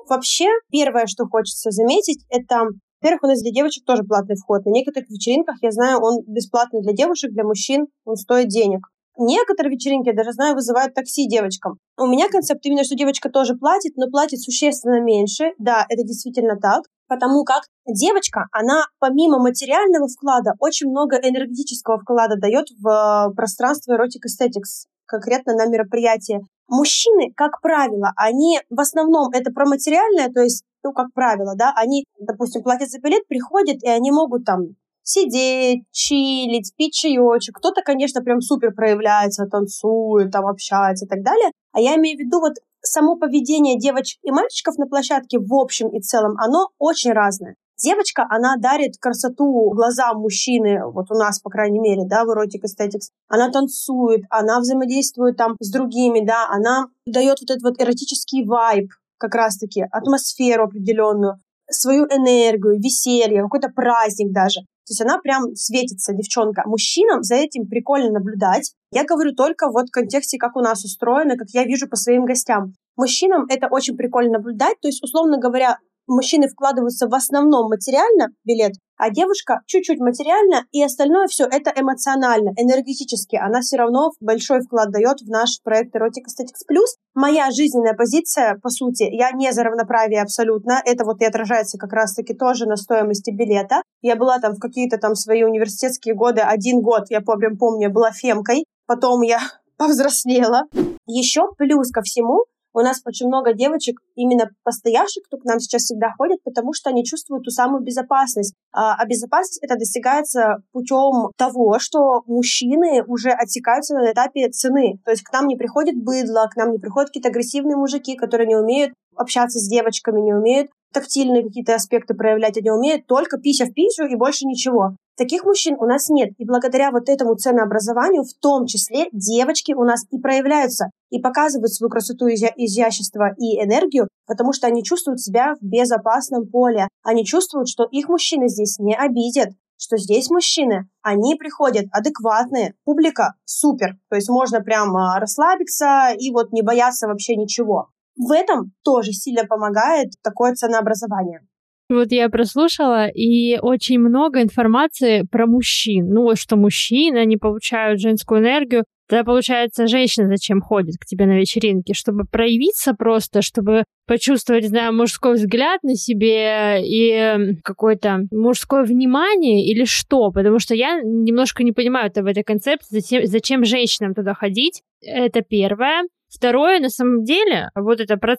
Вообще, первое, что хочется заметить, это во-первых, у нас для девочек тоже платный вход. На некоторых вечеринках, я знаю, он бесплатный для девушек, для мужчин он стоит денег. Некоторые вечеринки, я даже знаю, вызывают такси девочкам. У меня концепт именно, что девочка тоже платит, но платит существенно меньше. Да, это действительно так. Потому как девочка, она помимо материального вклада очень много энергетического вклада дает в э, пространство Erotic Aesthetics, конкретно на мероприятие. Мужчины, как правило, они в основном это про материальное, то есть ну, как правило, да, они, допустим, платят за билет, приходят, и они могут там сидеть, чилить, пить чаечек. Кто-то, конечно, прям супер проявляется, танцует, там общается и так далее. А я имею в виду вот само поведение девочек и мальчиков на площадке в общем и целом, оно очень разное. Девочка, она дарит красоту глазам мужчины, вот у нас, по крайней мере, да, в Erotic Aesthetics. Она танцует, она взаимодействует там с другими, да, она дает вот этот вот эротический вайб, как раз-таки атмосферу определенную, свою энергию, веселье, какой-то праздник даже. То есть она прям светится, девчонка. Мужчинам за этим прикольно наблюдать. Я говорю только вот в контексте, как у нас устроено, как я вижу по своим гостям. Мужчинам это очень прикольно наблюдать. То есть, условно говоря, мужчины вкладываются в основном материально билет, а девушка чуть-чуть материально, и остальное все это эмоционально, энергетически. Она все равно большой вклад дает в наш проект Erotic Aesthetics Plus. Моя жизненная позиция, по сути, я не за равноправие абсолютно. Это вот и отражается как раз-таки тоже на стоимости билета. Я была там в какие-то там свои университетские годы, один год, я прям помню, была фемкой. Потом я (laughs) повзрослела. Еще плюс ко всему, у нас очень много девочек, именно постоявших, кто к нам сейчас всегда ходит, потому что они чувствуют ту самую безопасность. А, а безопасность это достигается путем того, что мужчины уже отсекаются на этапе цены. То есть к нам не приходит быдло, к нам не приходят какие-то агрессивные мужики, которые не умеют общаться с девочками, не умеют тактильные какие-то аспекты проявлять, они умеют только пися в писю и больше ничего. Таких мужчин у нас нет. И благодаря вот этому ценообразованию, в том числе, девочки у нас и проявляются, и показывают свою красоту, изя- изящество и энергию, потому что они чувствуют себя в безопасном поле. Они чувствуют, что их мужчины здесь не обидят, что здесь мужчины, они приходят адекватные, публика супер, то есть можно прямо расслабиться и вот не бояться вообще ничего. В этом тоже сильно помогает такое ценообразование. Вот я прослушала, и очень много информации про мужчин. Ну, что мужчины, они получают женскую энергию. Тогда, получается, женщина зачем ходит к тебе на вечеринке? Чтобы проявиться просто, чтобы почувствовать, не знаю, мужской взгляд на себе и какое-то мужское внимание или что? Потому что я немножко не понимаю это в этой концепции, зачем, зачем женщинам туда ходить. Это первое. Второе, на самом деле, вот это про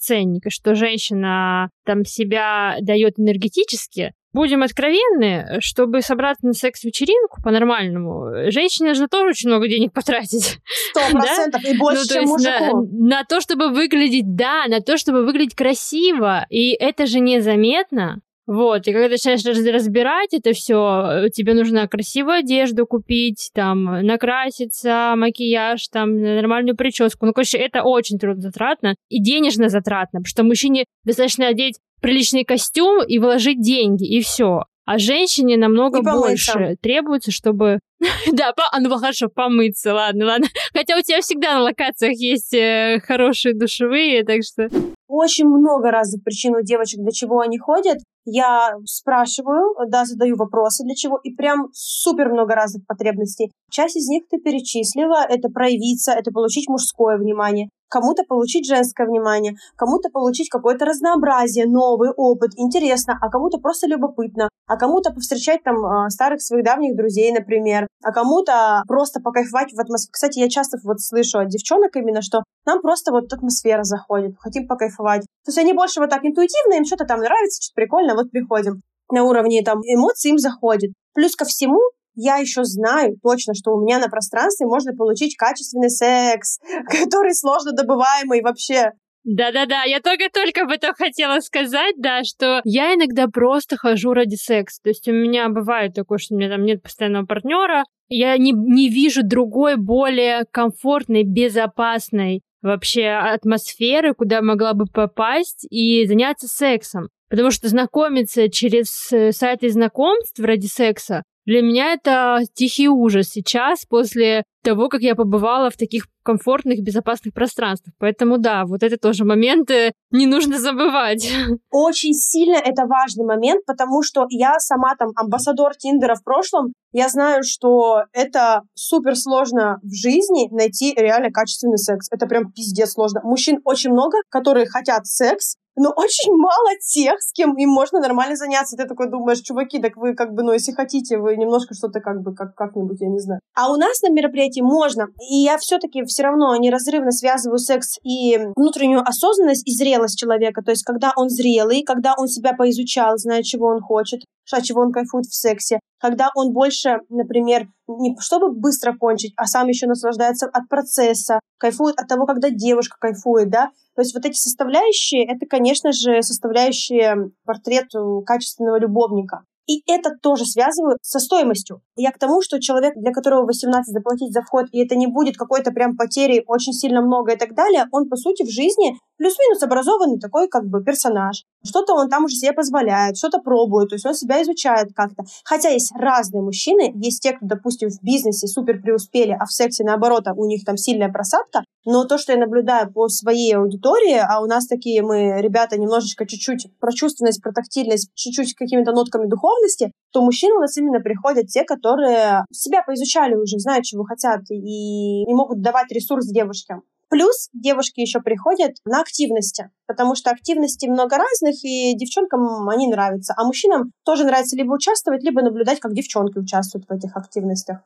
что женщина там себя дает энергетически, будем откровенны, чтобы собраться на секс-вечеринку по-нормальному, женщине нужно тоже очень много денег потратить. Сто (laughs) процентов и больше, ну, чем мужику. На, на то, чтобы выглядеть, да, на то, чтобы выглядеть красиво. И это же незаметно. Вот, и когда ты начинаешь разбирать это все, тебе нужно красивую одежду купить, там, накраситься, макияж, там, нормальную прическу. Ну, короче, это очень трудозатратно и денежно затратно, потому что мужчине достаточно одеть приличный костюм и вложить деньги, и все. А женщине намного больше требуется, чтобы... (laughs) да, по... а, ну хорошо, помыться, ладно, ладно. Хотя у тебя всегда на локациях есть э, хорошие душевые, так что... Очень много разных причин у девочек, для чего они ходят. Я спрашиваю, да, задаю вопросы, для чего, и прям супер много разных потребностей. Часть из них ты перечислила, это проявиться, это получить мужское внимание кому-то получить женское внимание, кому-то получить какое-то разнообразие, новый опыт, интересно, а кому-то просто любопытно, а кому-то повстречать там а, старых своих давних друзей, например, а кому-то просто покайфовать в атмосфере. Кстати, я часто вот слышу от девчонок именно, что нам просто вот атмосфера заходит, хотим покайфовать. То есть они больше вот так интуитивно, им что-то там нравится, что-то прикольно, вот приходим на уровне там эмоций им заходит. Плюс ко всему, я еще знаю точно, что у меня на пространстве можно получить качественный секс, (laughs) который сложно добываемый вообще. Да-да-да, я только-только об этом хотела сказать, да, что я иногда просто хожу ради секса. То есть у меня бывает такое, что у меня там нет постоянного партнера, я не, не вижу другой, более комфортной, безопасной вообще атмосферы, куда могла бы попасть и заняться сексом. Потому что знакомиться через э, сайты знакомств ради секса для меня это тихий ужас сейчас, после того, как я побывала в таких комфортных, безопасных пространствах. Поэтому да, вот это тоже моменты не нужно забывать. (laughs) Очень сильно это важный момент, потому что я сама там амбассадор Тиндера в прошлом, я знаю, что это супер сложно в жизни найти реально качественный секс. Это прям пиздец сложно. Мужчин очень много, которые хотят секс, но очень мало тех, с кем им можно нормально заняться. Ты такой думаешь, чуваки, так вы как бы, ну, если хотите, вы немножко что-то как бы, как, как-нибудь, я не знаю. А у нас на мероприятии можно. И я все-таки все равно неразрывно связываю секс и внутреннюю осознанность и зрелость человека. То есть, когда он зрелый, когда он себя поизучал, знает, чего он хочет, от чего он кайфует в сексе, когда он больше, например, не чтобы быстро кончить, а сам еще наслаждается от процесса, кайфует от того, когда девушка кайфует, да. То есть вот эти составляющие, это, конечно же, составляющие портрет качественного любовника. И это тоже связываю со стоимостью. Я к тому, что человек, для которого 18 заплатить за вход, и это не будет какой-то прям потери очень сильно много и так далее, он, по сути, в жизни плюс-минус образованный такой как бы персонаж. Что-то он там уже себе позволяет, что-то пробует, то есть он себя изучает как-то. Хотя есть разные мужчины, есть те, кто, допустим, в бизнесе супер преуспели, а в сексе, наоборот, у них там сильная просадка, но то, что я наблюдаю по своей аудитории, а у нас такие мы, ребята, немножечко чуть-чуть про чувственность, про тактильность, чуть-чуть какими-то нотками духовности, то мужчины у нас именно приходят те, которые себя поизучали уже, знают, чего хотят, и не могут давать ресурс девушкам. Плюс девушки еще приходят на активности, потому что активностей много разных, и девчонкам они нравятся. А мужчинам тоже нравится либо участвовать, либо наблюдать, как девчонки участвуют в этих активностях.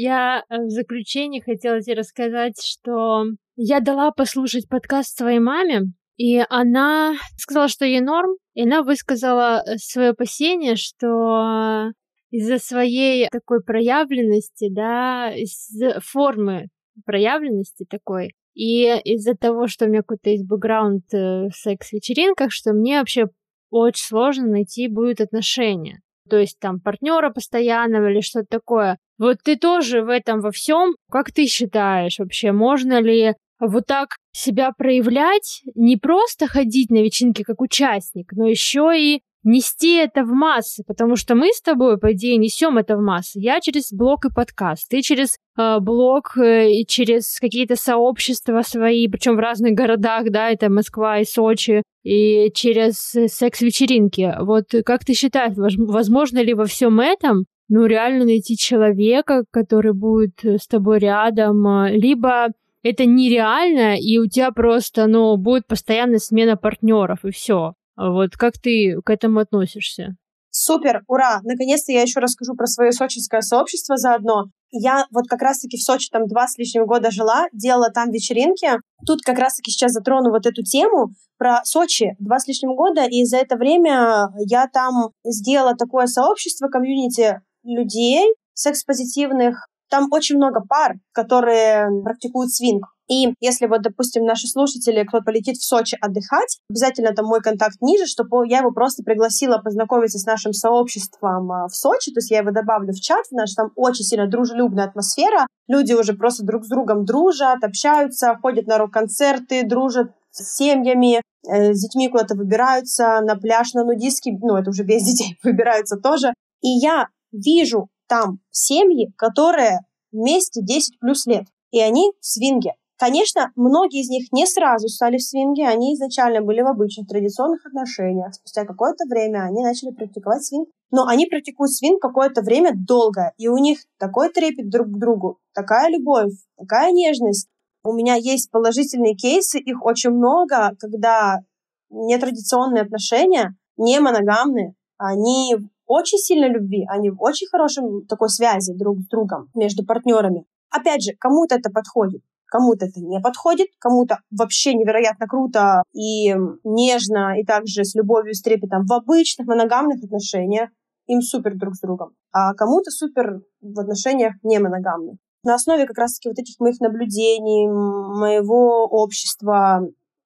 Я э, в заключение хотела тебе рассказать, что я дала послушать подкаст своей маме, и она сказала, что ей норм, и она высказала э, свое опасение, что из-за своей такой проявленности, да, из формы проявленности такой, и из-за того, что у меня какой-то есть бэкграунд э, в секс-вечеринках, что мне вообще очень сложно найти будет отношения. То есть там партнера постоянного или что-то такое. Вот ты тоже в этом во всем. Как ты считаешь вообще, можно ли вот так себя проявлять, не просто ходить на вечеринки как участник, но еще и нести это в массы, потому что мы с тобой, по идее, несем это в массы. Я через блог и подкаст, ты через э, блог э, и через какие-то сообщества свои, причем в разных городах, да, это Москва и Сочи, и через секс-вечеринки. Вот как ты считаешь, возможно ли во всем этом ну, реально найти человека, который будет с тобой рядом, э, либо это нереально, и у тебя просто, ну, будет постоянная смена партнеров, и все. Вот как ты к этому относишься? Супер, ура! Наконец-то я еще расскажу про свое сочинское сообщество заодно. Я вот как раз-таки в Сочи там два с лишним года жила, делала там вечеринки. Тут как раз-таки сейчас затрону вот эту тему про Сочи. Два с лишним года, и за это время я там сделала такое сообщество, комьюнити людей секс-позитивных. Там очень много пар, которые практикуют свинг. И если вот, допустим, наши слушатели, кто полетит в Сочи отдыхать, обязательно там мой контакт ниже, чтобы я его просто пригласила познакомиться с нашим сообществом а, в Сочи, то есть я его добавлю в чат, наш там очень сильно дружелюбная атмосфера, люди уже просто друг с другом дружат, общаются, ходят на рок-концерты, дружат с семьями, э, с детьми куда-то выбираются, на пляж, на нудистский, ну, это уже без детей, (laughs) выбираются тоже. И я вижу там семьи, которые вместе 10 плюс лет, и они в свинге. Конечно, многие из них не сразу стали в свинге, они изначально были в обычных традиционных отношениях. Спустя какое-то время они начали практиковать свинг. Но они практикуют свинг какое-то время долго, и у них такой трепет друг к другу, такая любовь, такая нежность. У меня есть положительные кейсы, их очень много, когда нетрадиционные отношения, не моногамные, они очень сильной любви, они в очень хорошем такой связи друг с другом между партнерами. Опять же, кому-то это подходит, Кому-то это не подходит, кому-то вообще невероятно круто и нежно, и также с любовью, с трепетом в обычных моногамных отношениях. Им супер друг с другом. А кому-то супер в отношениях не моногамных. На основе как раз-таки вот этих моих наблюдений, моего общества,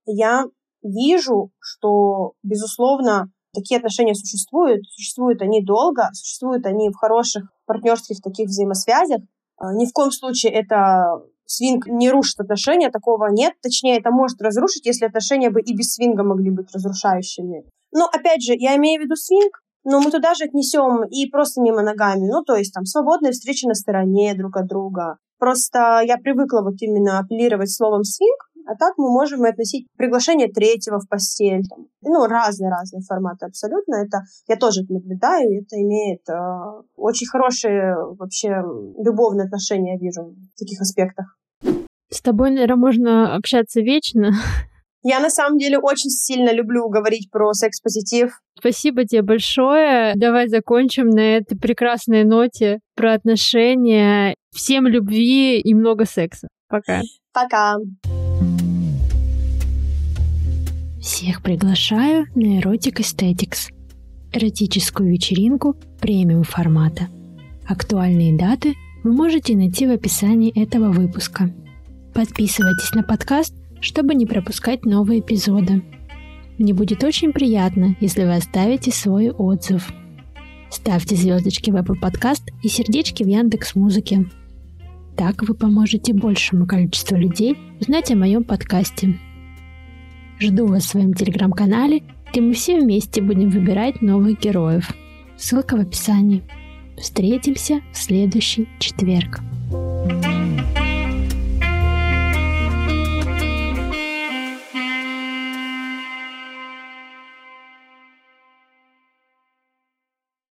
я вижу, что, безусловно, такие отношения существуют. Существуют они долго, существуют они в хороших партнерских таких взаимосвязях. А, ни в коем случае это свинг не рушит отношения, такого нет. Точнее, это может разрушить, если отношения бы и без свинга могли быть разрушающими. Но, опять же, я имею в виду свинг, но мы туда же отнесем и просто не моногами. Ну, то есть там свободные встречи на стороне друг от друга. Просто я привыкла вот именно апеллировать словом свинг, а так мы можем и относить приглашение третьего в постель. Там, ну, разные-разные форматы абсолютно. Это я тоже это наблюдаю, и это имеет э, очень хорошие вообще любовные отношения, я вижу, в таких аспектах. С тобой, наверное, можно общаться вечно. (laughs) Я на самом деле очень сильно люблю говорить про секс-позитив. Спасибо тебе большое. Давай закончим на этой прекрасной ноте про отношения. Всем любви и много секса. Пока. Пока. Всех приглашаю на Erotic Aesthetics. Эротическую вечеринку премиум формата. Актуальные даты вы можете найти в описании этого выпуска. Подписывайтесь на подкаст, чтобы не пропускать новые эпизоды. Мне будет очень приятно, если вы оставите свой отзыв. Ставьте звездочки в Apple Podcast и сердечки в Яндекс Музыке. Так вы поможете большему количеству людей узнать о моем подкасте. Жду вас в своем телеграм-канале, где мы все вместе будем выбирать новых героев. Ссылка в описании. Встретимся в следующий четверг. thank you